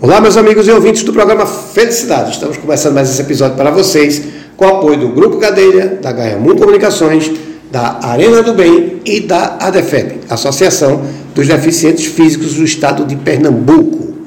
Olá, meus amigos e ouvintes do programa Felicidade. Estamos começando mais esse episódio para vocês com o apoio do Grupo Cadeira, da Mundo Comunicações, da Arena do Bem e da ADEFEP, Associação dos Deficientes Físicos do Estado de Pernambuco.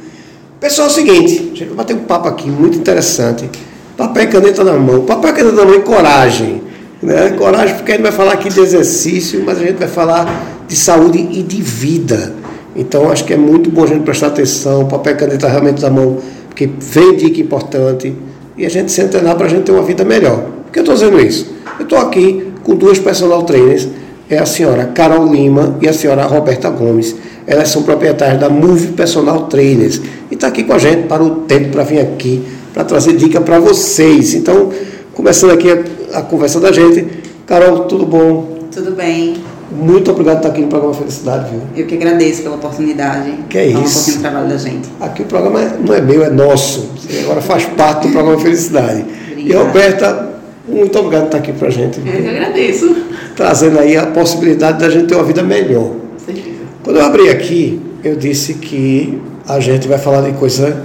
Pessoal, é o seguinte, a gente vai bater um papo aqui muito interessante. Papel e caneta na mão. Papel e caneta na mão e coragem. Né? Coragem, porque a gente vai falar aqui de exercício, mas a gente vai falar de saúde e de vida. Então, acho que é muito bom a gente prestar atenção, papel e caneta realmente na mão, porque vem dica importante e a gente se antenar para a gente ter uma vida melhor. Por que eu estou dizendo isso? Eu estou aqui com duas personal trainers, é a senhora Carol Lima e a senhora Roberta Gomes. Elas são proprietárias da Move Personal Trainers e está aqui com a gente para o tempo para vir aqui para trazer dica para vocês. Então, começando aqui a, a conversa da gente. Carol, tudo bom? Tudo bem. Muito obrigado por estar aqui no programa Felicidade, viu? Eu que agradeço pela oportunidade. Que é isso. um pouquinho do trabalho da gente. Aqui o programa não é meu, é nosso. Você agora faz parte do programa Felicidade. Obrigada. E Roberta, muito obrigado por estar aqui para a gente. Eu que agradeço. Trazendo aí a possibilidade da gente ter uma vida melhor. Certeza. Quando eu abri aqui, eu disse que a gente vai falar de coisa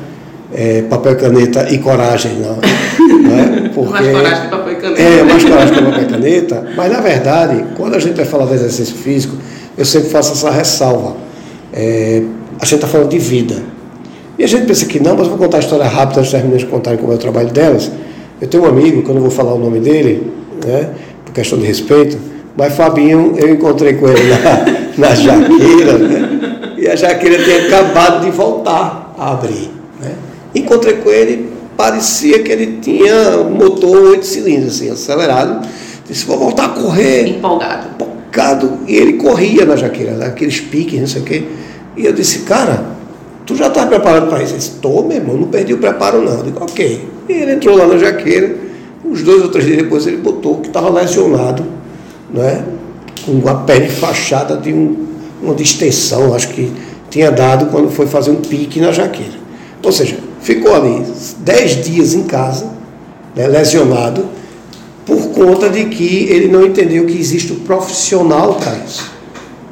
é, papel, caneta e coragem, não. não é? Porque, mais coragem que papel e caneta. É, mais coragem que papel e caneta. Mas, na verdade, quando a gente vai falar de exercício físico, eu sempre faço essa ressalva. É, a gente está falando de vida. E a gente pensa que não, mas vou contar a história rápida antes das meninas contarem como é o trabalho delas. Eu tenho um amigo, que eu não vou falar o nome dele, né, por questão de respeito, mas Fabinho, eu encontrei com ele na, na Jaqueira, né, e a Jaqueira tinha acabado de voltar a abrir. Né. Encontrei com ele, parecia que ele tinha um motor oito cilindros, assim, acelerado. Disse, vou voltar a correr. Empolgado. Empolgado. E ele corria na jaqueira, naqueles piques, não sei o quê. E eu disse, cara, tu já está preparado para isso? Ele disse, estou, meu irmão, não perdi o preparo não. Eu digo, ok. E ele entrou lá na jaqueira, uns dois ou três dias depois ele botou que estava lesionado, né? com a pele fachada de um, uma distensão, acho que tinha dado quando foi fazer um pique na jaqueira. Ou seja, ficou ali dez dias em casa, né, lesionado, por conta de que ele não entendeu que existe o profissional para isso.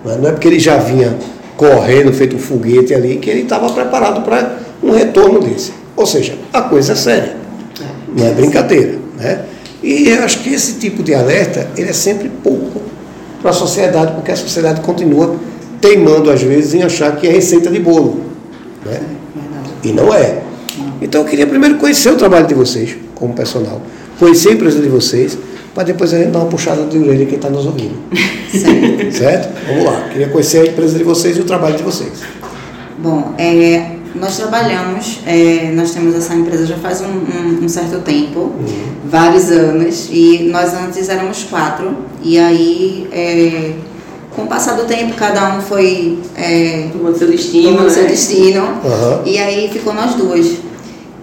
Né? Não é porque ele já vinha correndo, feito um foguete ali, que ele estava preparado para um retorno desse. Ou seja, a coisa é séria, não é brincadeira. Né? E eu acho que esse tipo de alerta ele é sempre pouco para a sociedade, porque a sociedade continua teimando às vezes em achar que é receita de bolo. Né? E não é. Então eu queria primeiro conhecer o trabalho de vocês como personal, conhecer a empresa de vocês, para depois a gente dar uma puxada de orelha quem está nos ouvindo. Certo. certo? Vamos lá. Queria conhecer a empresa de vocês e o trabalho de vocês. Bom, é, nós trabalhamos, é, nós temos essa empresa já faz um, um, um certo tempo, uhum. vários anos, e nós antes éramos quatro, e aí é, com o passar do tempo, cada um foi é, tomando seu destino. Tomando né? seu destino. Uhum. E aí ficou nós duas.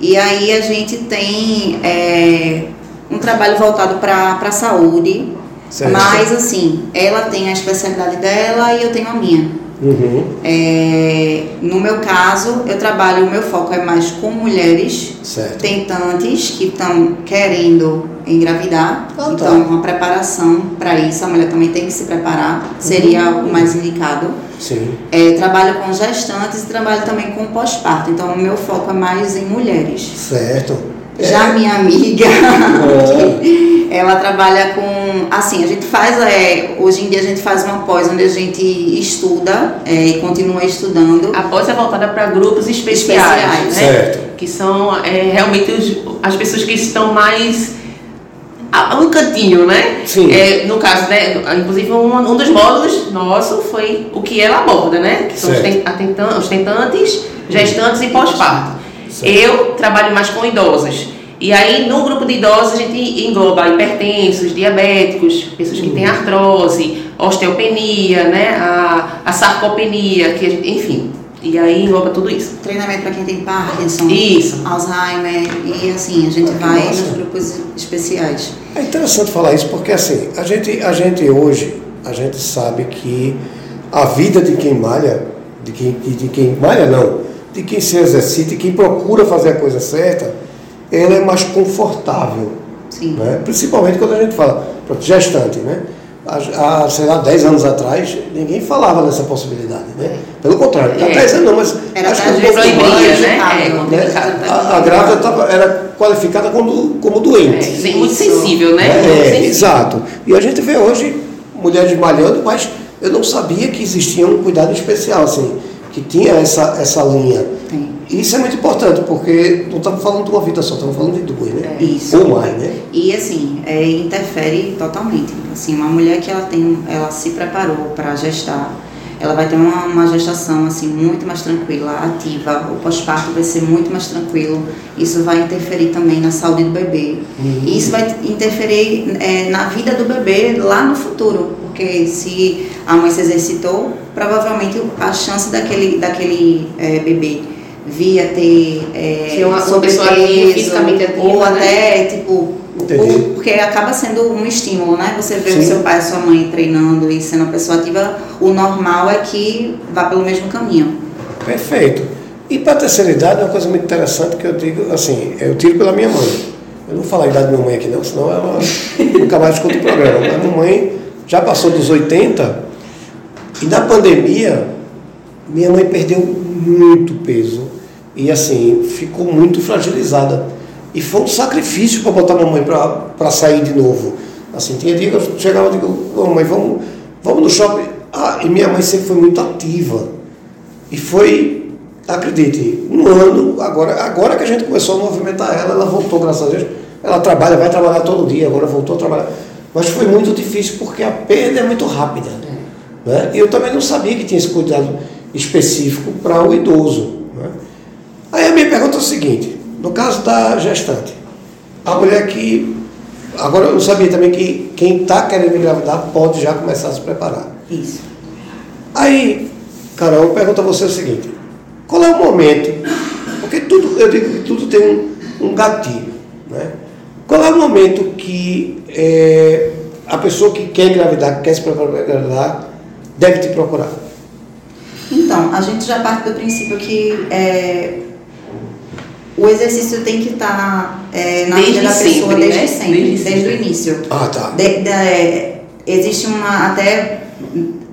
E aí a gente tem é, um trabalho voltado para a saúde. Certo. Mas assim, ela tem a especialidade dela e eu tenho a minha. Uhum. É, no meu caso, eu trabalho, o meu foco é mais com mulheres certo. tentantes que estão querendo engravidar. Ah, tá. Então, uma preparação para isso, a mulher também tem que se preparar, seria uhum. o mais indicado. Sim. É, trabalho com gestantes e trabalho também com pós-parto. Então, o meu foco é mais em mulheres. Certo. Já é. minha amiga, é. ela trabalha com. Assim, a gente faz. É, hoje em dia a gente faz uma pós onde a gente estuda é, e continua estudando. A pós é voltada para grupos especiais, especiais né? Certo. Que são é, realmente os, as pessoas que estão mais a, um cantinho, né? Sim. É, no caso, né? Inclusive, um, um dos módulos nosso foi o que ela aborda, né? Que são certo. os tentantes, gestantes e pós-parto. Eu trabalho mais com idosos. E aí, no grupo de idosos, a gente engloba hipertensos, diabéticos, pessoas que têm artrose, osteopenia, né? A, a sarcopenia, que gente, enfim. E aí engloba tudo isso. Treinamento para quem tem Parkinson, isso. Alzheimer, e assim, a gente ah, vai nossa. nos grupos especiais. É interessante falar isso porque assim, a gente, a gente hoje, a gente sabe que a vida de quem malha, de quem, de quem malha não, de quem se exercita e quem procura fazer a coisa certa, ela é mais confortável. Sim. Né? Principalmente quando a gente fala, gestante, né? há, sei lá, 10 anos atrás, ninguém falava nessa possibilidade, né? Pelo contrário, há é. 10 anos não, mas era acho que um pouco mais, né? É, né? A, a grávida tava, era qualificada como, como doente. É, muito sensível, né? É, sensível. exato. E a gente vê hoje mulheres malhando, mas eu não sabia que existia um cuidado especial, assim, que tinha essa, essa linha. Tem. Isso é muito importante, porque não estamos falando de uma vida só, estamos falando de duas, né? É, isso. Ou mais, né? E assim, é, interfere totalmente. Assim, uma mulher que ela tem, ela se preparou para gestar, ela vai ter uma, uma, gestação assim muito mais tranquila, ativa. O pós-parto vai ser muito mais tranquilo. Isso vai interferir também na saúde do bebê. Uhum. E isso vai interferir é, na vida do bebê lá no futuro, porque se a mãe se exercitou, provavelmente a chance daquele, daquele é, bebê via ter é, uma, sobrepeso, fisicamente ativa, ou né? até tipo porque acaba sendo um estímulo, né? Você vê Sim. o seu pai e sua mãe treinando e sendo uma pessoa ativa, o normal é que vá pelo mesmo caminho. Perfeito. E para a terceira idade, é uma coisa muito interessante que eu digo, assim, eu tiro pela minha mãe. Eu não vou falar a idade da minha mãe aqui não, senão ela nunca mais escuta o programa. Mas a minha mãe já passou dos 80 e na pandemia minha mãe perdeu muito peso e assim, ficou muito fragilizada. E foi um sacrifício para botar mamãe para sair de novo. Assim, tinha dia que eu chegava e digo, mamãe, vamos, vamos no shopping. Ah, e minha mãe sempre foi muito ativa. E foi, acredite, um ano, agora, agora que a gente começou a movimentar ela, ela voltou, graças a Deus. Ela trabalha, vai trabalhar todo dia, agora voltou a trabalhar. Mas foi muito difícil porque a perda é muito rápida. Né? E eu também não sabia que tinha esse cuidado específico para o idoso. Né? Aí a minha pergunta é o seguinte, no caso da gestante, a mulher que. Agora eu sabia também que quem está querendo engravidar pode já começar a se preparar. Isso. Aí, Carol, eu pergunto a você o seguinte, qual é o momento? Porque tudo, eu digo que tudo tem um, um gatilho. Né? Qual é o momento que é, a pessoa que quer engravidar, que quer se preparar para engravidar, deve te procurar? Então, a gente já parte do princípio que é, o exercício tem que estar tá, é, na desde vida da pessoa sempre, desde né? sempre, desde, desde o início. Ah, tá. De, de, é, existe uma, até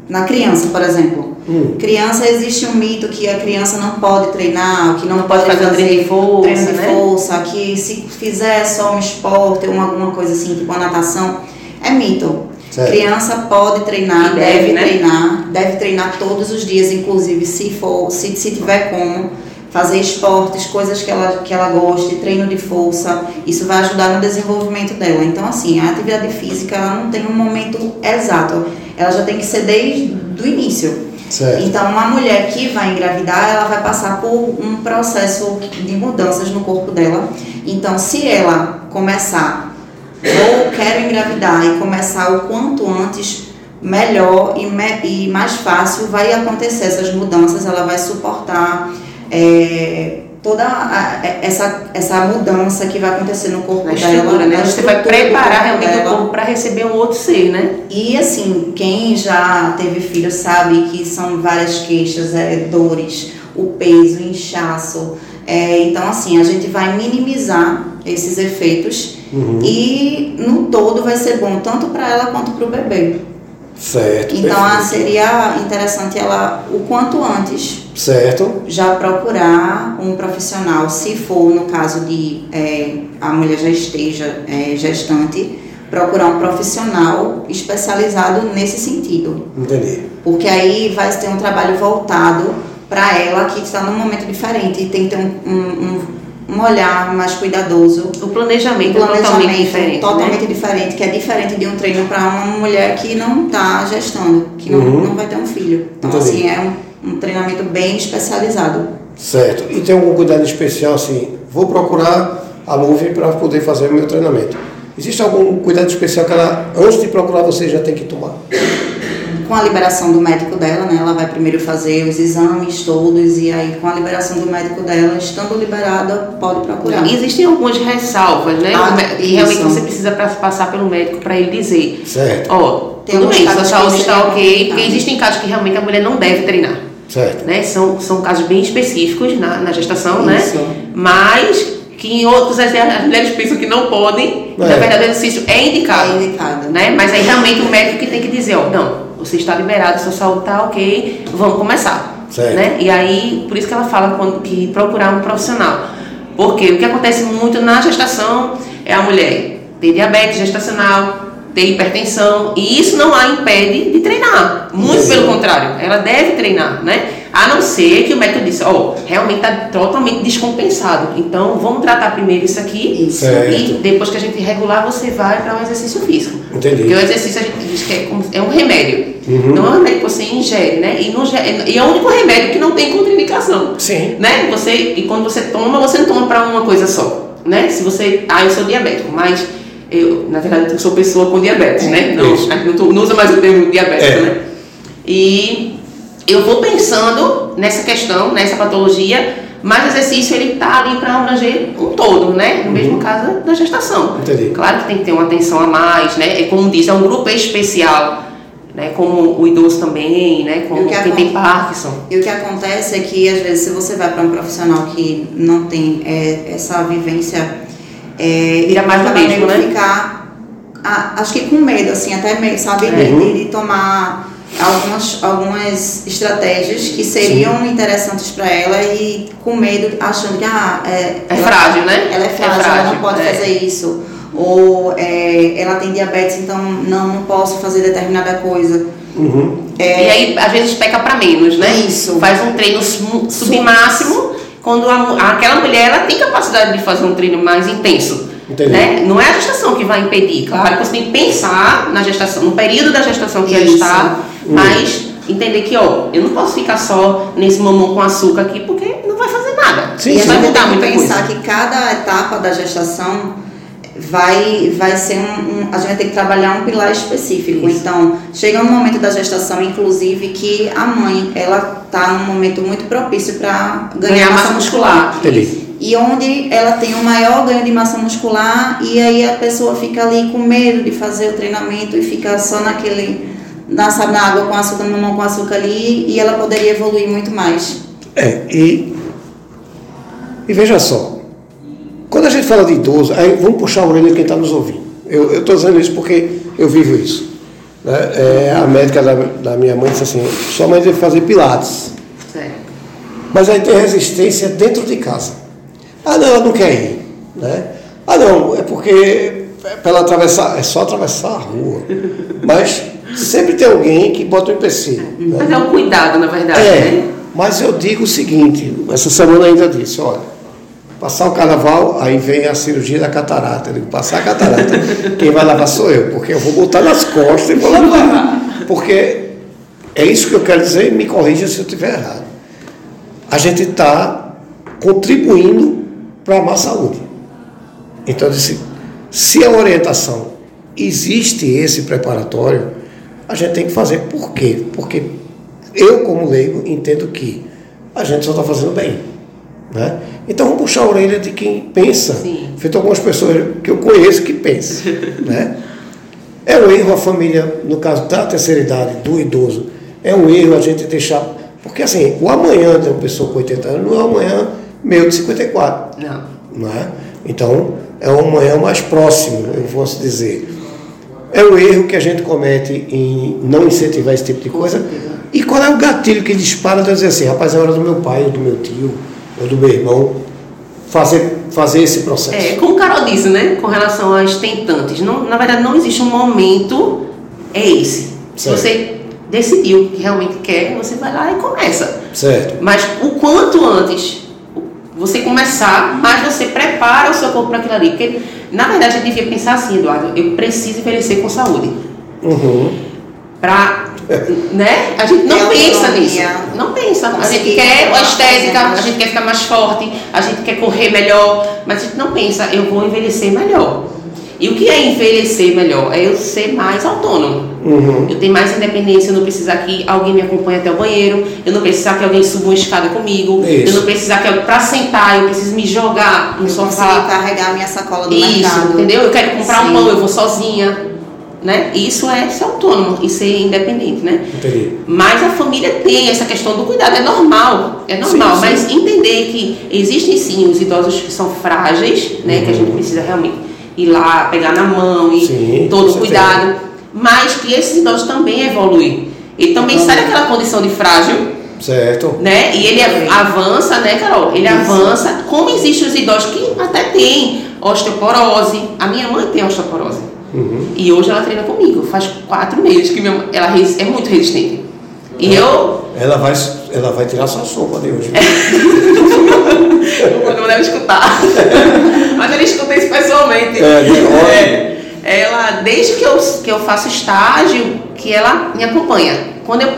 na criança, por exemplo. Hum. Criança, existe um mito que a criança não pode treinar, que não, pode fazer, fazer treino de força, treino de né? força, que se fizer só um esporte ou alguma coisa assim, tipo a natação, é mito. Certo. Criança pode treinar, deve, deve né? treinar, deve treinar todos os dias, inclusive se for, se, se tiver como fazer esportes, coisas que ela, que ela goste, treino de força, isso vai ajudar no desenvolvimento dela. Então, assim, a atividade física ela não tem um momento exato, ela já tem que ser desde o início. Certo. Então, uma mulher que vai engravidar, ela vai passar por um processo de mudanças no corpo dela. Então, se ela começar, ou quero engravidar e começar o quanto antes, melhor e, me, e mais fácil vai acontecer essas mudanças, ela vai suportar é, toda a, essa, essa mudança que vai acontecer no corpo dela. Né? Você vai preparar realmente o corpo para receber um outro ser, né? E assim, quem já teve filho sabe que são várias queixas, é, dores, o peso, o inchaço. É, então, assim, a gente vai minimizar esses efeitos uhum. e no todo vai ser bom tanto para ela quanto para o bebê. Certo. Então ah, seria interessante ela o quanto antes certo. já procurar um profissional, se for no caso de é, a mulher já esteja é, gestante, procurar um profissional especializado nesse sentido. Entendi. Porque aí vai ter um trabalho voltado para ela que está num momento diferente e tem que ter um, um, um olhar mais cuidadoso. O planejamento, o planejamento é totalmente diferente. Né? Totalmente né? diferente, que é diferente de um treino para uma mulher que não está gestando, que não, uhum. não vai ter um filho. Então, Entendi. assim, é um, um treinamento bem especializado. Certo. E tem algum cuidado especial, assim, vou procurar a Move para poder fazer o meu treinamento. Existe algum cuidado especial que ela, antes de procurar você, já tem que tomar? Com a liberação do médico dela, né, ela vai primeiro fazer os exames todos e aí com a liberação do médico dela, estando liberada, pode procurar. E existem algumas ressalvas, né? Ah, que realmente você precisa passar pelo médico para ele dizer. Certo. Ó, tudo bem, sua saúde está ok, porque existem casos que realmente a mulher não deve treinar. Certo. Né? São, são casos bem específicos na, na gestação, né? Isso. né? Mas que em outros as mulheres pensam que não podem, é. na verdade o exercício é indicado. É indicado. Né? Mas aí realmente o médico que tem que dizer, ó, não, você está liberado, sua saúde está ok, vamos começar. Certo. Né? E aí, por isso que ela fala quando, que procurar um profissional. Porque o que acontece muito na gestação é a mulher ter diabetes gestacional, ter hipertensão, e isso não a impede de treinar. Muito Sim. pelo contrário, ela deve treinar, né? A não ser que o médico disse, ó, oh, realmente está totalmente descompensado. Então vamos tratar primeiro isso aqui isso. e depois que a gente regular, você vai para um exercício físico. Entendi. Porque o exercício a gente diz que é, é um remédio. Uhum. Não é um remédio que você ingere, né? E, não, e é o único remédio que não tem contraindicação. Sim. Né? Você, e quando você toma, você não toma para uma coisa só. Né? Se você. Ah, eu sou diabético, mas eu, na verdade, eu sou pessoa com diabetes, né? Não, não, não usa mais o termo diabético, é. né? E eu vou pensando nessa questão, nessa patologia, mas o exercício ele está ali para abranger um todo, né? No mesmo uhum. caso da gestação. Entendi. Claro que tem que ter uma atenção a mais, né? É como diz, é um grupo especial, né? Como o idoso também, né? Como que quem tem Parkinson. E o que acontece é que às vezes se você vai para um profissional que não tem é, essa vivência, é, vira mais do mesmo, né? Ficar, a, acho que com medo, assim, até meio, sabe, uhum. de, de tomar algumas, algumas estratégias que seriam Sim. interessantes para ela e com medo, achando que ah, é, é frágil, né? Ela é frágil, é frágil ela não pode é. fazer isso. Ou é, ela tem diabetes, então não, não posso fazer determinada coisa. Uhum. É, e aí, às vezes, peca para menos, né? Isso. Faz um treino submáximo, quando a, aquela mulher ela tem capacidade de fazer um treino mais intenso. Né? Não é a gestação que vai impedir. Claro que você tem que pensar na gestação, no período da gestação que Isso. ela está mas entender que, ó, eu não posso ficar só nesse mamão com açúcar aqui, porque não vai fazer nada. Sim, e sim. vai mudar muita pensar coisa. que cada etapa da gestação vai, vai ser um, um, A gente vai ter que trabalhar um pilar específico. Isso. Então, chega um momento da gestação, inclusive, que a mãe, ela tá num momento muito propício para ganhar, ganhar massa, massa muscular. muscular. E onde ela tem um maior ganho de massa muscular, e aí a pessoa fica ali com medo de fazer o treinamento e fica só naquele na, sabe, na água com açúcar, no mamão com açúcar ali, e ela poderia evoluir muito mais. É, e, e veja só, quando a gente fala de idoso, aí vamos puxar a orelha de quem está nos ouvindo. Eu estou dizendo isso porque eu vivo isso. Né? É, a médica da, da, minha mãe disse assim, sua mãe deve fazer pilates. Certo. Mas aí tem resistência dentro de casa. Ah não, ela não quer ir. Né? Ah não, é porque é para ela atravessar, é só atravessar a rua. Mas sempre tem alguém que bota um empecilho. Né? Mas é um cuidado, na verdade. É, né? mas eu digo o seguinte, essa semana ainda disse, olha, passar o carnaval, aí vem a cirurgia da catarata. Eu digo, passar a catarata, quem vai lavar sou eu, porque eu vou botar nas costas e vou lavar. Porque é isso que eu quero dizer, me corrija se eu estiver errado. A gente está contribuindo para a má saúde. Então, disse, se a orientação existe esse preparatório, a gente tem que fazer. Por quê? Porque eu, como leigo, entendo que a gente só está fazendo bem. Né? Então vamos puxar a orelha de quem pensa. Sim. Feito algumas pessoas que eu conheço que pensam. né? É um erro a família, no caso da terceira idade, do idoso, é um erro a gente deixar. Porque assim, o amanhã de uma pessoa com 80 anos não é o amanhã meu de 54. Não. não é? Então, é um amanhã mais próximo, eu posso dizer. É o erro que a gente comete em não incentivar esse tipo de coisa. E qual é o gatilho que dispara de dizer assim, rapaz, é hora do meu pai, ou do meu tio, ou do meu irmão fazer, fazer esse processo? É, como o Carol disse, né, com relação às tentantes, não, na verdade não existe um momento, é esse. Se você decidiu que realmente quer, você vai lá e começa. Certo. Mas o quanto antes você começar, mais você prepara o seu corpo para aquilo ali. Porque, na verdade, a gente devia pensar assim, Eduardo, eu preciso envelhecer com saúde. Uhum. Para. Né? A gente não pensa nisso. Não pensa. A gente quer a estética, a gente quer ficar mais forte, a gente quer correr melhor, mas a gente não pensa, eu vou envelhecer melhor. E o que é envelhecer melhor? É eu ser mais autônomo. Uhum. Eu tenho mais independência, eu não precisar que alguém me acompanhe até o banheiro, eu não precisar que alguém suba uma escada comigo, Isso. eu não precisar que para sentar eu preciso me jogar no eu sofá. carregar minha sacola do Isso, mercado. entendeu? Eu quero comprar Sim. um pão, eu vou sozinha. né? Isso é ser autônomo e ser independente, né? Entendi. Mas a família tem essa questão do cuidado, é normal, é normal, sim, sim. mas entender que existem sim os idosos que são frágeis, né? Uhum. Que a gente precisa realmente ir lá, pegar na mão e sim, todo o cuidado, mas que esses idosos também evoluem. Ele também então, sai daquela condição de frágil. Certo. Né? E ele avança, né, Carol? Ele Isso. avança. Como existem os idosos que até têm osteoporose. A minha mãe tem osteoporose. Uhum. E hoje ela treina comigo. Faz quatro meses que minha, ela é muito resistente. E é. eu. Ela vai, ela vai tirar sua sopa de hoje. não deve escutar. Mas ele escuta isso pessoalmente. É, é, ela, desde que eu, que eu faço estágio, que ela me acompanha. Quando eu,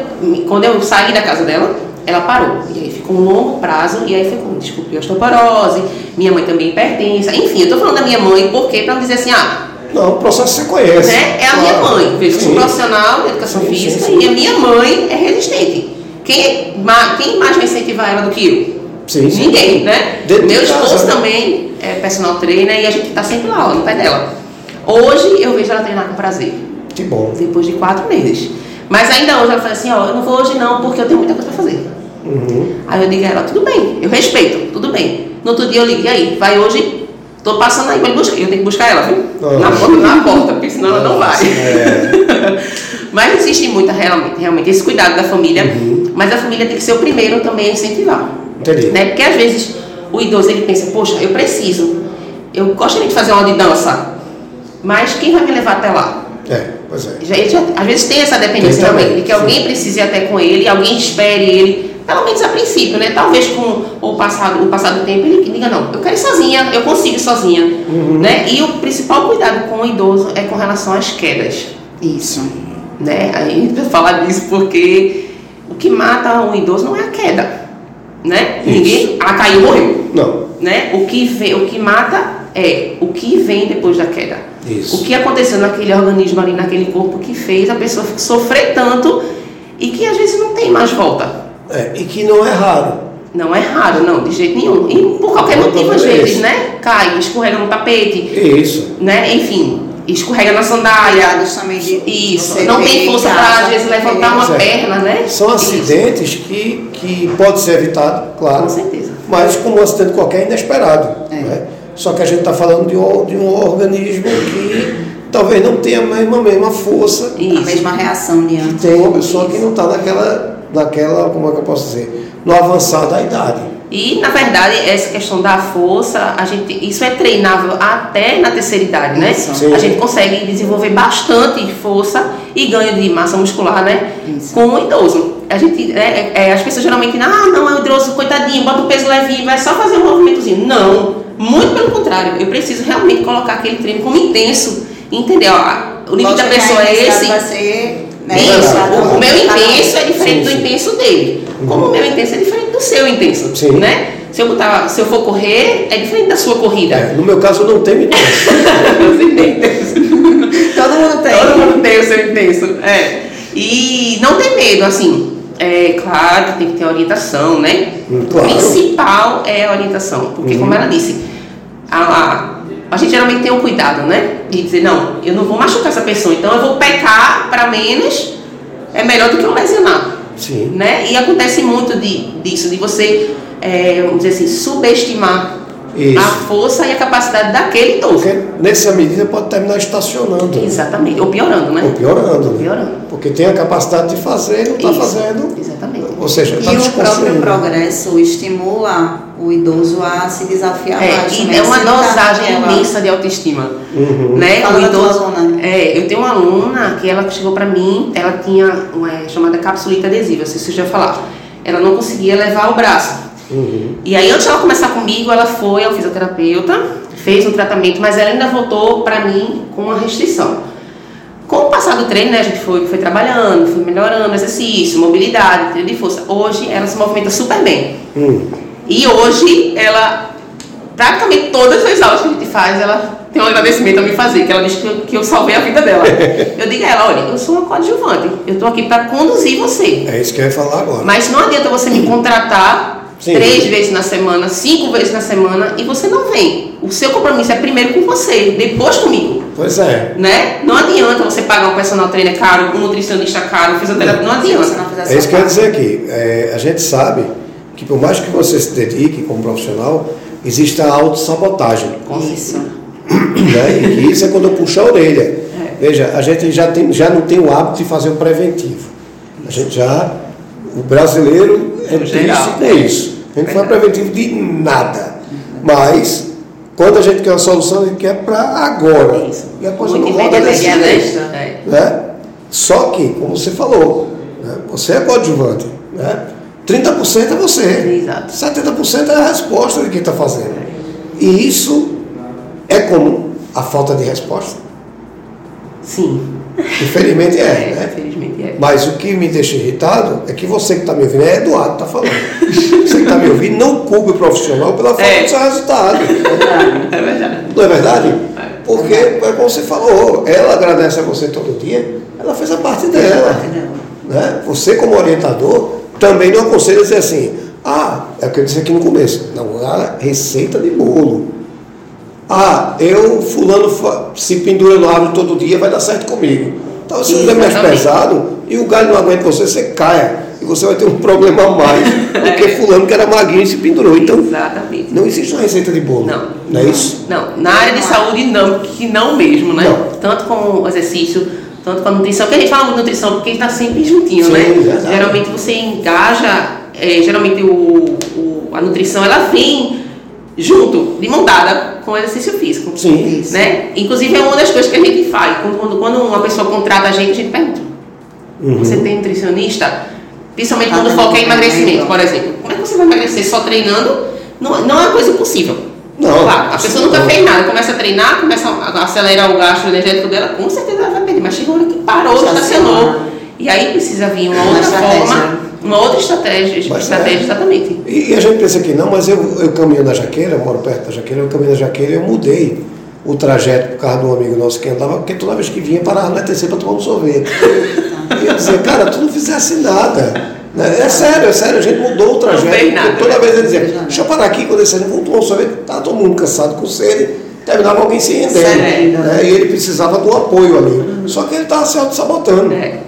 quando eu saí da casa dela, ela parou. E aí ficou um longo prazo, e aí foi como desculpe osteoporose, minha mãe também pertence. Enfim, eu tô falando da minha mãe porque para não dizer assim, ah, não, o processo você conhece. Né? É a claro. minha mãe. Veja, eu sou profissional de educação sim, física sim, sim. e a minha mãe é resistente. Quem, quem mais vai incentivar ela do que eu? Sim, Ninguém, né? Dentro Meu esposo né? também é personal trainer e a gente está sempre lá, ó, no pé dela. Hoje eu vejo ela treinar com prazer. Que bom. Depois de quatro meses. Mas ainda hoje ela fala assim, ó, eu não vou hoje não, porque eu tenho muita coisa para fazer. Uhum. Aí eu digo a ela, tudo bem, eu respeito, tudo bem. No outro dia eu ligo, e aí, vai hoje Tô passando aí para buscar. Eu tenho que buscar ela, viu? Oh. Na, porta, na porta, porque senão ela não vai. É. mas existe muita realmente, realmente esse cuidado da família. Uhum. Mas a família tem que ser o primeiro também a incentivar. Entendi. Né? Porque às vezes o idoso ele pensa, poxa, eu preciso. Eu gostaria de fazer uma de dança. Mas quem vai me levar até lá? É, pois é. Já, já, às vezes tem essa dependência também, de que alguém precise ir até com ele, alguém espere ele pelo menos a princípio, né? Talvez com o passado, o passado tempo ele diga, não, eu quero ir sozinha, eu consigo ir sozinha. Uhum. Né? E o principal cuidado com o idoso é com relação às quedas. Isso. Né? A gente vai falar disso porque o que mata um idoso não é a queda. Né? Isso. Ninguém. Ah, caiu morreu. Não. Né? O, que vem, o que mata é o que vem depois da queda. Isso. O que aconteceu naquele organismo ali, naquele corpo que fez a pessoa sofrer tanto e que às vezes não tem mais volta. É, e que não é raro. Não é raro, não, de jeito nenhum. E por qualquer não motivo, às vezes, né? Cai, escorrega no tapete. Isso. Né? Enfim, escorrega na sandália. também de Isso. Não tem força para, às vezes, levantar uma perna, né? São acidentes que, que pode ser evitado, claro. Com certeza. Mas como um acidente qualquer inesperado. É. Né? Só que a gente está falando de um, de um organismo que talvez não tenha a mesma, a mesma força. Isso. A mesma reação de antes. Tem uma pessoa Isso. que não está naquela daquela, como é que eu posso dizer, no avançar da idade. E, na verdade, essa questão da força, a gente, isso é treinável até na terceira idade, né? Sim. A gente consegue desenvolver bastante força e ganho de massa muscular, né? Isso. Com o idoso. A gente, é, é, as pessoas geralmente, ah, não, é o idoso, coitadinho, bota o peso levinho, vai só fazer um movimentozinho. Não, muito pelo contrário, eu preciso realmente colocar aquele treino como intenso, entendeu? O limite da pessoa é esse. Vai ser né? Isso. O, o meu intenso é diferente sim, sim. do intenso dele. Como o meu intenso é diferente do seu intenso. Sim. Né? Se eu, botar, se eu for correr, é diferente da sua corrida. É, no meu caso, eu não tenho intenso. Você tem intenso. Todo mundo tem. Todo mundo tem o seu intenso. É. E não ter medo, assim. É claro que tem que ter orientação, né? Hum, claro. O principal é a orientação. Porque, uhum. como ela disse, a, a a gente geralmente tem um cuidado, né? De dizer, não, eu não vou machucar essa pessoa, então eu vou pecar para menos, é melhor do que eu lesionar. Sim. Né? E acontece muito de, disso, de você, é, vamos dizer assim, subestimar isso. a força e a capacidade daquele idoso. Porque nessa medida pode terminar estacionando. Exatamente, ou piorando, né? Ou piorando. Ou piorando. Porque tem a capacidade de fazer e não está fazendo. Exatamente. Ou seja, está E o próprio progresso estimula o idoso a se desafiar é, mais. E é uma dosagem imensa de autoestima. Uhum. Né? Fala o idoso, aluna. É, eu tenho uma aluna que ela chegou para mim, ela tinha uma é, chamada capsulita adesiva, se você já falar. Ela não conseguia levar o braço. Uhum. E aí, antes de ela começar comigo, ela foi ao fisioterapeuta, fez um tratamento, mas ela ainda voltou para mim com uma restrição. Com o passar do treino, né, a gente foi, foi trabalhando, foi melhorando exercício, mobilidade, treino de força. Hoje, ela se movimenta super bem. Uhum. E hoje, ela, praticamente todas as aulas que a gente faz, ela tem um agradecimento a me fazer, que ela disse que eu, que eu salvei a vida dela. eu digo a ela, olha, eu sou uma coadjuvante, eu estou aqui para conduzir você. É isso que eu ia falar agora. Mas não adianta você me contratar Sim. três vezes na semana, cinco vezes na semana e você não vem. O seu compromisso é primeiro com você, depois comigo. Pois é. Né? Não adianta você pagar um personal trainer caro, um nutricionista caro, um fisioterapeuta, não, não adianta. é isso que eu quero dizer aqui. É, a gente sabe que por mais que você se dedique como profissional, existe a autossabotagem. Isso. Né? E que isso é quando eu puxo a orelha. É. Veja, a gente já, tem, já não tem o hábito de fazer o preventivo. A gente já. O brasileiro é triste com isso. A gente não faz preventivo de nada. Mas quando a gente quer uma solução, a gente quer para agora. Isso. E a coisa não roda desse jeito. Né? Só que, como você falou, né? você é coadjuvante. Né? 30% é você. Exato. 70% é a resposta de quem está fazendo. E isso é comum, a falta de resposta. Sim. Infelizmente é, é né? Infelizmente é. Mas o que me deixa irritado é que você que está me ouvindo, é Eduardo que está falando. você que está me ouvindo, não culpe o profissional pela falta é. do seu resultado. É verdade. Não é verdade? É. Porque, é como você falou, ela agradece a você todo dia, ela fez a parte dela. Né? Você, como orientador, também não aconselho dizer assim, ah, é o que eu disse aqui no começo, não, a receita de bolo. Ah, eu, fulano, se pendura no árvore todo dia, vai dar certo comigo. Então, você não é mais pesado e o galho não aguenta você, você caia. E você vai ter um problema a mais do que fulano que era magrinho e se pendurou. Então, Exatamente. não existe uma receita de bolo. Não. Não é isso? Não. Na área de saúde, não, que não mesmo, né? Não. Tanto com o exercício, tanto com a nutrição, que a gente fala de nutrição porque está sempre juntinho, Sim, né? Exatamente. Geralmente você engaja, é, geralmente o, o, a nutrição ela vem junto, de mão dada com o exercício físico. Sim. Né? Inclusive é uma das coisas que a gente faz. Quando, quando uma pessoa contrata a gente, a gente pergunta. Uhum. Você tem nutricionista? Principalmente quando foca em emagrecimento, por exemplo. Como é que você vai emagrecer só treinando? Não, não é uma coisa possível. Não, claro, a pessoa nunca fez nada, começa a treinar, começa a acelerar o gasto energético dela, com certeza ela vai mas chegou que parou, estacionou. E aí precisa vir uma outra forma, uma outra estratégia, mas estratégia é. exatamente. E, e, a gente pensa que não, mas eu, eu caminho na Jaqueira, eu moro perto da Jaqueira, eu caminho na Jaqueira e eu mudei o trajeto por causa de um amigo nosso que andava, porque toda vez que vinha parava no ETC para tomar um sorvete. e eu dizia, cara, tu não fizesse nada. Né? É sério, é sério, a gente mudou o trajeto. Nada, toda vez ele dizia, deixa eu parar aqui quando eles vamos tomar um sorvete, tá todo mundo cansado com sede, terminava alguém se rendendo. Né? E ele precisava do apoio ali. Uhum. Só que ele estava se auto-sabotando. É.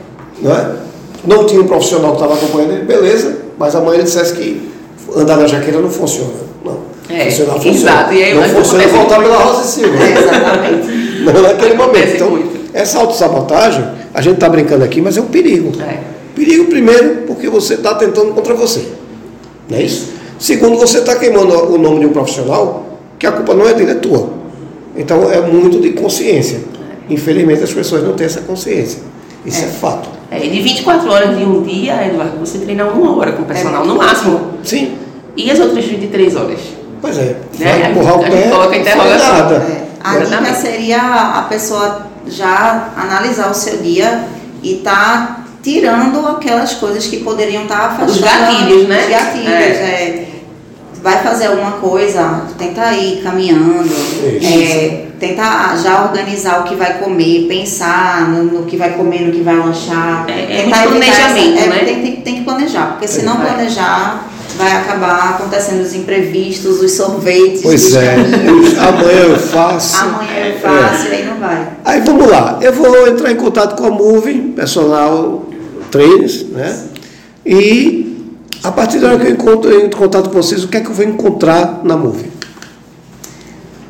Né? Não tinha um profissional que estava acompanhando ele, beleza, mas amanhã ele dissesse que andar na jaqueira não funciona. Não. É, funciona, funciona. Exato. E aí, não funciona voltar pela Rosa Silva. É, exatamente. Não naquele momento. Então, essa autossabotagem, a gente está brincando aqui, mas é um perigo. É. Perigo, primeiro, porque você está tentando contra você. Não é isso? Segundo, você está queimando o nome de um profissional que a culpa não é dele, é tua. Então é muito de consciência. Infelizmente as pessoas não têm essa consciência. Isso é, é fato. É, de 24 horas de um dia, Eduardo, você treina uma hora com o personal, é, no máximo. Sim. E as outras 23 horas? Pois é. Né? Vai empurrar o pé. Coloca interrogação. É. A dica seria a pessoa já analisar o seu dia e tá tirando aquelas coisas que poderiam estar afastando. Os gatilhos, né? Os gatilhos, é. É. Vai fazer alguma coisa, tenta ir caminhando, é, tenta já organizar o que vai comer, pensar no, no que vai comer, no que vai lanchar. É, é planejamento, essa, é, né? Tem, tem, tem, que planejar, porque se não planejar, vai acabar acontecendo os imprevistos, os sorvetes. Pois é, amanhã eu faço. Amanhã eu faço, é. aí não vai. Aí vamos lá, eu vou entrar em contato com a Move, personal trainers, né? E a partir da hora que eu encontro, entro em contato com vocês, o que é que eu vou encontrar na Move?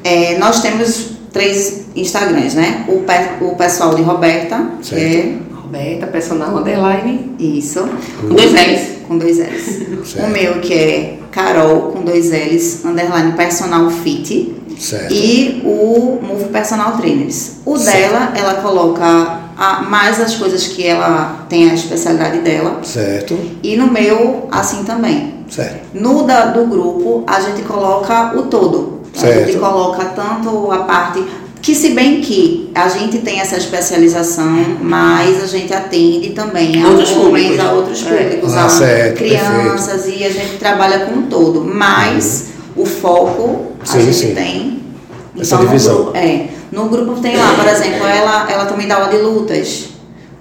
É, nós temos três Instagrams, né? O, pe, o pessoal de Roberta, certo. que é. Roberta, personal underline. Isso. Com dois L's. Com dois L's. Certo. O meu, que é Carol, com dois L's, underline personal fit. Certo. E o Move Personal Trainers. O certo. dela, ela coloca a, mais as coisas que ela tem a especialidade dela. Certo. E no meu, assim também. Certo. No da, do grupo, a gente coloca o todo. Certo. A gente coloca tanto a parte. Que se bem que a gente tem essa especialização, mas a gente atende também a outros públicos, a outros é. públicos, ah, a certo, crianças, perfeito. e a gente trabalha com todo. Mas uhum. o foco a sim, gente sim. tem. Essa então, divisão. é. No grupo tem lá, por exemplo, ela, ela também dá aula de lutas.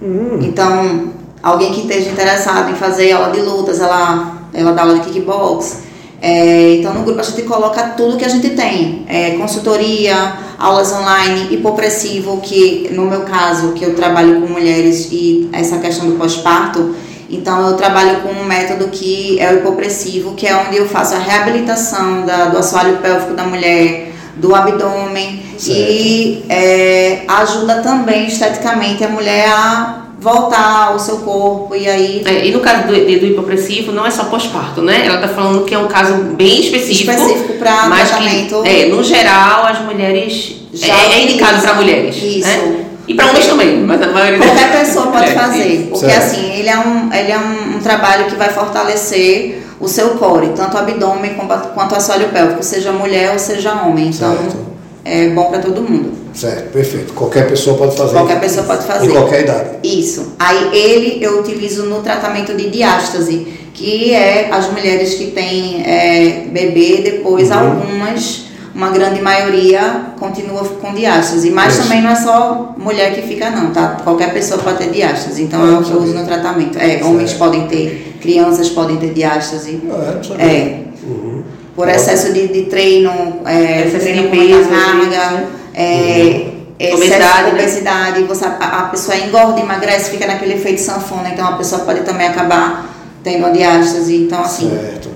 Hum. Então, alguém que esteja interessado em fazer aula de lutas, ela, ela dá aula de kickbox. É, então, no grupo a gente coloca tudo que a gente tem: é, consultoria, aulas online, hipopressivo, que no meu caso, que eu trabalho com mulheres e essa questão do pós-parto, então eu trabalho com um método que é o hipopressivo, que é onde eu faço a reabilitação da, do assoalho pélvico da mulher, do abdômen certo. e é, ajuda também esteticamente a mulher a voltar ao seu corpo e aí. É, e no caso do, do hipopressivo, não é só pós-parto, né? Ela está falando que é um caso bem específico. Específico para tratamento. Que, é, no geral, as mulheres. Já é, é indicado para mulheres. Né? Isso. Né? E para homens também, mas a maioria Qualquer pessoa pode fazer. Porque certo. assim, ele é, um, ele é um, um, trabalho que vai fortalecer o seu core, tanto o abdômen quanto o assoalho pélvico, seja mulher ou seja homem. Então, certo. é bom para todo mundo. Certo, perfeito. Qualquer pessoa pode fazer. Qualquer pessoa pode fazer. Em qualquer idade. Isso. Aí ele eu utilizo no tratamento de diástase, que é as mulheres que têm é, bebê, depois uhum. algumas, uma grande maioria continua com diástase. Mas Isso. também não é só mulher que fica não, tá? Qualquer pessoa pode ter diástase. Então é o que eu uso no tratamento. É, homens podem ter, crianças podem ter diástase. Ah, é, é. Uhum. Por excesso de, de treino, é, excesso de peso, carga é, uhum. obesidade, né? obesidade você, a, a, pessoa engorda, emagrece, fica naquele efeito sanfona, então a pessoa pode também acabar tendo uma diástase, então assim. Certo.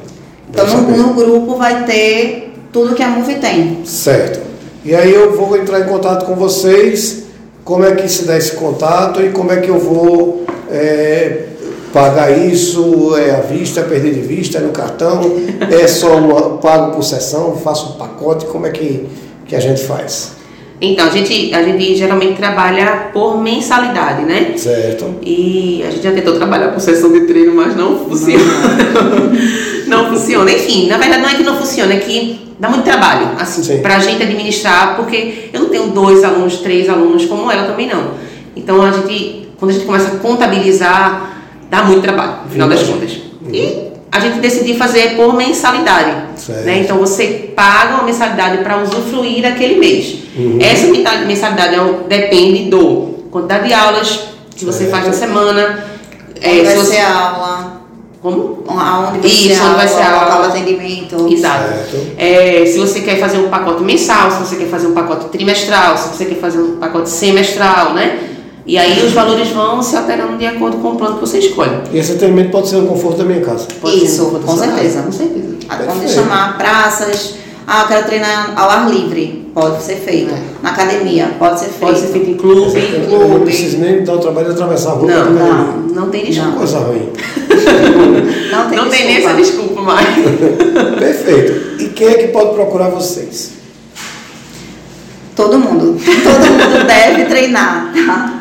Então no, no, grupo vai ter tudo que a MUV tem. Certo. E aí eu vou entrar em contato com vocês, como é que se dá esse contato e como é que eu vou é, pagar isso, é à vista, é perder de vista, é no cartão, é só pago por sessão, faço um pacote, como é que, que a gente faz? Então, a gente, a gente geralmente trabalha por mensalidade, né? Certo. E a gente já tentou trabalhar por sessão de treino, mas não funciona. Não, não funciona. Enfim, na verdade não é que não funciona, é que dá muito trabalho, assim, Sim. pra gente administrar, porque eu não tenho dois alunos, três alunos, como ela também não. Então, a gente, quando a gente começa a contabilizar, dá muito trabalho, no final das contas. E a gente decidiu fazer por mensalidade. Né? Então você paga uma mensalidade para usufruir daquele mês. Uhum. Essa mensalidade é depende do quantidade de aulas que você certo. faz na semana. É, onde é, vai você... ser aula. Como? Aonde vai Isso, ser aula, vai ser aula. local atendimento. Exato. É, se você quer fazer um pacote mensal, se você quer fazer um pacote trimestral, se você quer fazer um pacote semestral, né? E aí os valores vão se alterando de acordo com o plano que você escolhe. E esse atendimento pode ser no conforto da minha casa. Pode Isso, com certeza, com certeza. Pode chamar praças, ah, eu quero treinar ao ar livre, pode ser feito. É. Na academia, pode ser feito. Pode ser feito em clube. Em clube. Não precisa nem dar o trabalho de atravessar a rua. Não, não, não tem desculpa. Não. Coisa ruim. não tem, não tem nem essa desculpa mais. Perfeito. E quem é que pode procurar vocês? Todo mundo. Todo mundo deve treinar, tá?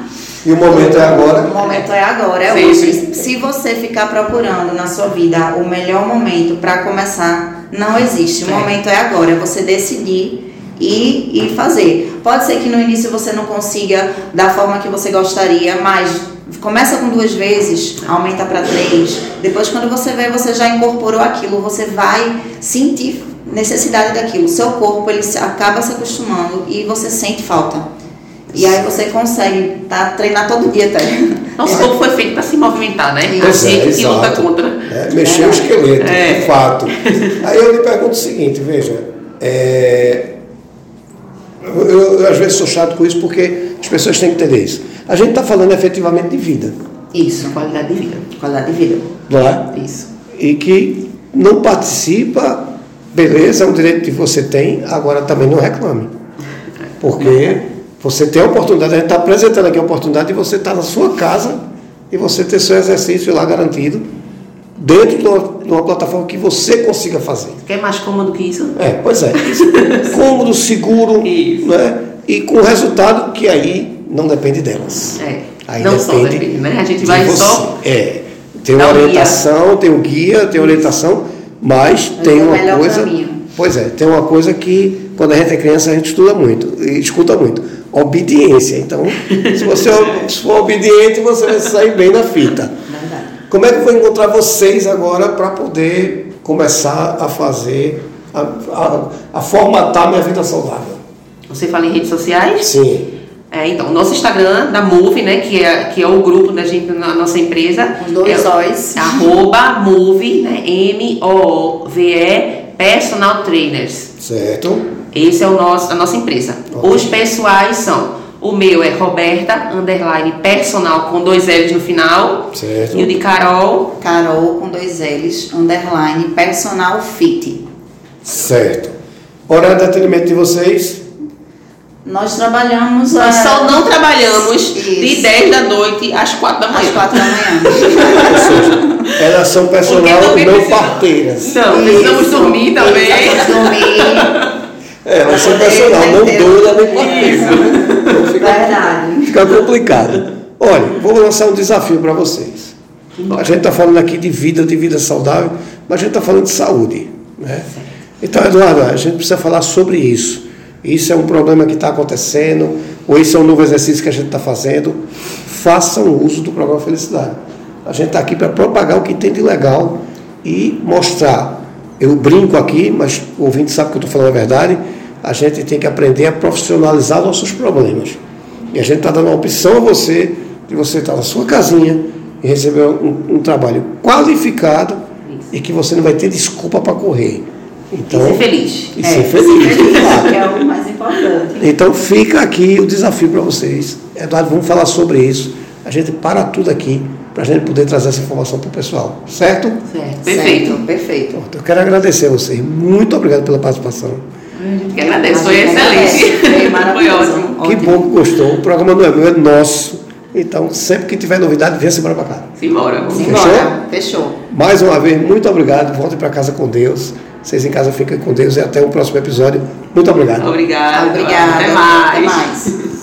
E o momento é agora? O momento é agora, é sim, hoje. Sim. Se você ficar procurando na sua vida o melhor momento para começar, não existe. O é. momento é agora, é você decidir e, e fazer. Pode ser que no início você não consiga da forma que você gostaria, mas começa com duas vezes, aumenta para três. Depois, quando você vê, você já incorporou aquilo, você vai sentir necessidade daquilo. Seu corpo ele acaba se acostumando e você sente falta. E aí você consegue tá, treinar todo dia até. Nosso corpo foi feito para se movimentar, né? Pois a gente é, que luta contra. É, mexer é. o esqueleto, é. fato. Aí eu lhe pergunto o seguinte, veja, é, eu, eu, às vezes sou chato com isso porque as pessoas têm que entender isso. A gente está falando efetivamente de vida. Isso, qualidade de vida. Qualidade de vida. Não é? Isso. E que não participa, beleza, é um direito que você tem, agora também não reclame. Porque você tem a oportunidade, a gente está apresentando aqui a oportunidade de você estar tá na sua casa e você ter seu exercício lá garantido dentro de uma, de uma plataforma que você consiga fazer. Quer mais cômodo que isso? É, pois é. cômodo, seguro, isso. Né? e com resultado que aí não depende delas. É. Aí não depende, só depende, né? A gente vai você. só. É. Tem uma orientação, guia. tem um guia, tem orientação, mas, mas tem uma coisa. Caminho. Pois é, tem uma coisa que quando a gente é criança a gente estuda muito, e escuta muito obediência. Então, se você for obediente, você vai sair bem na fita. Como é que eu vou encontrar vocês agora para poder começar a fazer, a, a, a, formatar minha vida saudável? Você fala em redes sociais? Sim. É, então, nosso Instagram da Move, né, que é, que é o grupo da gente na nossa empresa. Com dois é, O's. Arroba Move, né, M-O-V-E, Personal Trainers. Certo. Esse é o nosso, a nossa empresa. Okay. Os pessoais são o meu é Roberta, underline personal com dois L's no final. Certo. E o de Carol. Carol com dois L's, underline personal fit. Certo. Horário de atendimento de vocês? Nós trabalhamos. Nós a... só não trabalhamos Isso. de 10 da noite às 4 da manhã. Às 4 da manhã. Ou seja, elas são personal não precisa... parteiras. Não, precisamos dormir também. Precisamos dormir. É, são personal, não dona nem parteira. Então fica, Verdade. Fica complicado. Olha, vou lançar um desafio para vocês. A gente está falando aqui de vida, de vida saudável, mas a gente está falando de saúde. Né? Então, Eduardo, a gente precisa falar sobre isso isso é um problema que está acontecendo, ou isso é um novo exercício que a gente está fazendo, façam uso do programa Felicidade. A gente está aqui para propagar o que tem de legal e mostrar. Eu brinco aqui, mas o ouvinte sabe que eu estou falando a verdade. A gente tem que aprender a profissionalizar nossos problemas. E a gente está dando a opção a você de você estar na sua casinha e receber um, um trabalho qualificado e que você não vai ter desculpa para correr. Então, e ser feliz. E é, ser feliz. Ser feliz é o mais importante. Então fica aqui o desafio para vocês. Eduardo, vamos falar sobre isso. A gente para tudo aqui para a gente poder trazer essa informação para o pessoal. Certo? Certo. Perfeito. Certo. Perfeito. eu quero agradecer a vocês. Muito obrigado pela participação. A gente que agradece. Foi excelente. Foi maravilhoso. Foi ótimo. Que bom que gostou. O programa não é meu, é nosso. Então, sempre que tiver novidade, venha embora para cá. Simbora. Fechou? Fechou. Mais uma vez, muito obrigado. Volte para casa com Deus. Vocês em casa fiquem com Deus e até o próximo episódio. Muito obrigado. Obrigado. Obrigada. Até mais. Até mais.